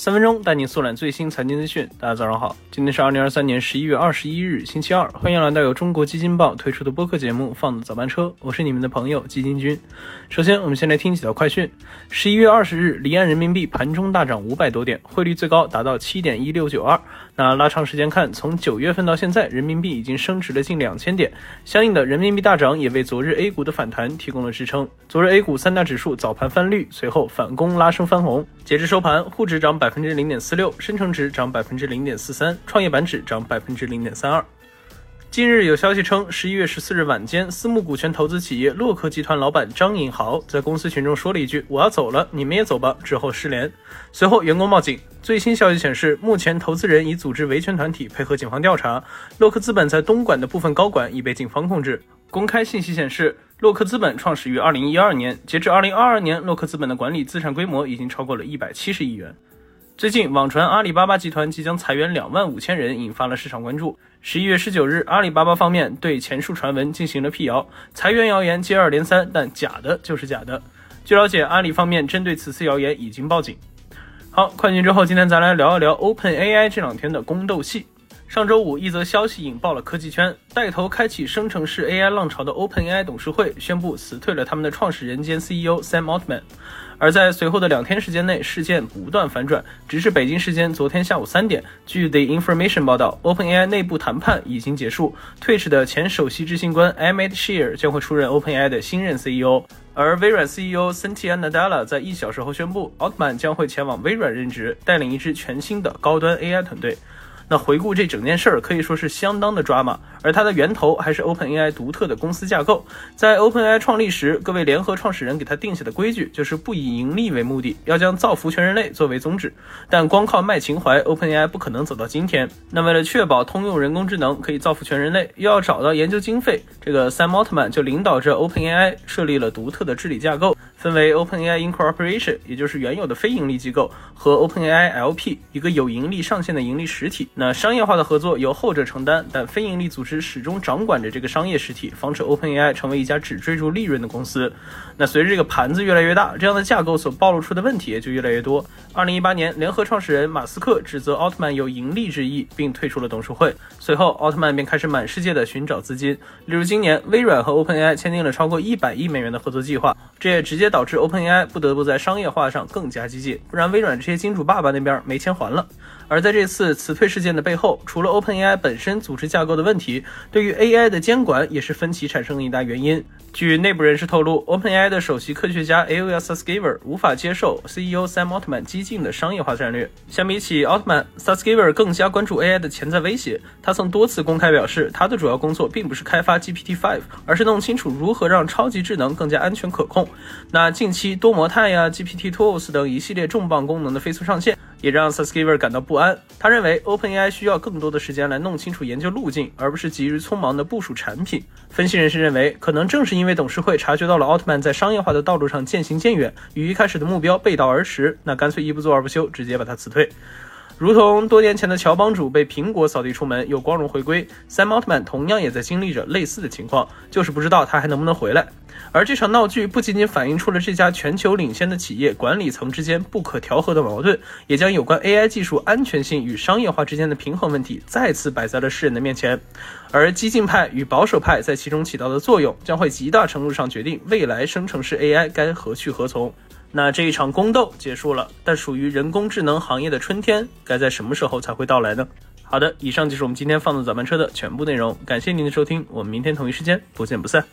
三分钟带你速览最新财经资讯。大家早上好，今天是二零二三年十一月二十一日，星期二。欢迎来到由中国基金报推出的播客节目《放的早班车》，我是你们的朋友基金君。首先，我们先来听几条快讯。十一月二十日，离岸人民币盘中大涨五百多点，汇率最高达到七点一六九二。那拉长时间看，从九月份到现在，人民币已经升值了近两千点。相应的，人民币大涨也为昨日 A 股的反弹提供了支撑。昨日 A 股三大指数早盘翻绿，随后反攻拉升翻红。截至收盘，沪指涨百。分之零点四六，深成指涨百分之零点四三，创业板指涨百分之零点三二。近日有消息称，十一月十四日晚间，私募股权投资企业洛克集团老板张颖豪在公司群中说了一句：“我要走了，你们也走吧。”之后失联。随后员工报警。最新消息显示，目前投资人已组织维权团体配合警方调查。洛克资本在东莞的部分高管已被警方控制。公开信息显示，洛克资本创始于二零一二年，截至二零二二年，洛克资本的管理资产规模已经超过了一百七十亿元。最近网传阿里巴巴集团即将裁员两万五千人，引发了市场关注。十一月十九日，阿里巴巴方面对前述传闻进行了辟谣，裁员谣言接二连三，但假的就是假的。据了解，阿里方面针对此次谣言已经报警。好，快讯之后，今天咱来聊一聊 OpenAI 这两天的宫斗戏。上周五，一则消息引爆了科技圈，带头开启生成式 AI 浪潮的 OpenAI 董事会宣布辞退了他们的创始人兼 CEO Sam Altman。而在随后的两天时间内，事件不断反转，直至北京时间昨天下午三点，据 The Information 报道，OpenAI 内部谈判已经结束，Twitch 的前首席执行官 Ahmed Shear 将会出任 OpenAI 的新任 CEO，而微软 CEO Satya Nadella 在一小时后宣布，Altman 将会前往微软任职，带领一支全新的高端 AI 团队。那回顾这整件事儿，可以说是相当的抓马，而它的源头还是 OpenAI 独特的公司架构。在 OpenAI 创立时，各位联合创始人给他定下的规矩就是不以盈利为目的，要将造福全人类作为宗旨。但光靠卖情怀，OpenAI 不可能走到今天。那为了确保通用人工智能可以造福全人类，又要找到研究经费，这个 Sam Altman 就领导着 OpenAI 设立了独特的治理架构。分为 OpenAI Incorporation，也就是原有的非盈利机构，和 OpenAI LP，一个有盈利上限的盈利实体。那商业化的合作由后者承担，但非盈利组织始终掌管着这个商业实体，防止 OpenAI 成为一家只追逐利润的公司。那随着这个盘子越来越大，这样的架构所暴露出的问题也就越来越多。二零一八年，联合创始人马斯克指责奥特曼有盈利之意，并退出了董事会。随后，奥特曼便开始满世界的寻找资金，例如今年，微软和 OpenAI 签订了超过一百亿美元的合作计划，这也直接。导致 OpenAI 不得不在商业化上更加激进，不然微软这些金主爸爸那边没钱还了。而在这次辞退事件的背后，除了 OpenAI 本身组织架构的问题，对于 AI 的监管也是分歧产生的一大原因。据内部人士透露，OpenAI 的首席科学家 Ilya Sutskever 无法接受 CEO Sam Altman 激进的商业化战略。相比起 Altman，Sutskever 更加关注 AI 的潜在威胁。他曾多次公开表示，他的主要工作并不是开发 GPT-5，而是弄清楚如何让超级智能更加安全可控。那近期多模态呀、GPT Tools 等一系列重磅功能的飞速上线。也让 Saskiver 感到不安。他认为 OpenAI 需要更多的时间来弄清楚研究路径，而不是急于匆忙的部署产品。分析人士认为，可能正是因为董事会察觉到了奥特曼在商业化的道路上渐行渐远，与一开始的目标背道而驰，那干脆一不做二不休，直接把他辞退。如同多年前的乔帮主被苹果扫地出门又光荣回归，Sam Altman 同样也在经历着类似的情况，就是不知道他还能不能回来。而这场闹剧不仅仅反映出了这家全球领先的企业管理层之间不可调和的矛盾，也将有关 AI 技术安全性与商业化之间的平衡问题再次摆在了世人的面前。而激进派与保守派在其中起到的作用，将会极大程度上决定未来生成式 AI 该何去何从。那这一场宫斗结束了，但属于人工智能行业的春天该在什么时候才会到来呢？好的，以上就是我们今天放的早班车的全部内容，感谢您的收听，我们明天同一时间不见不散。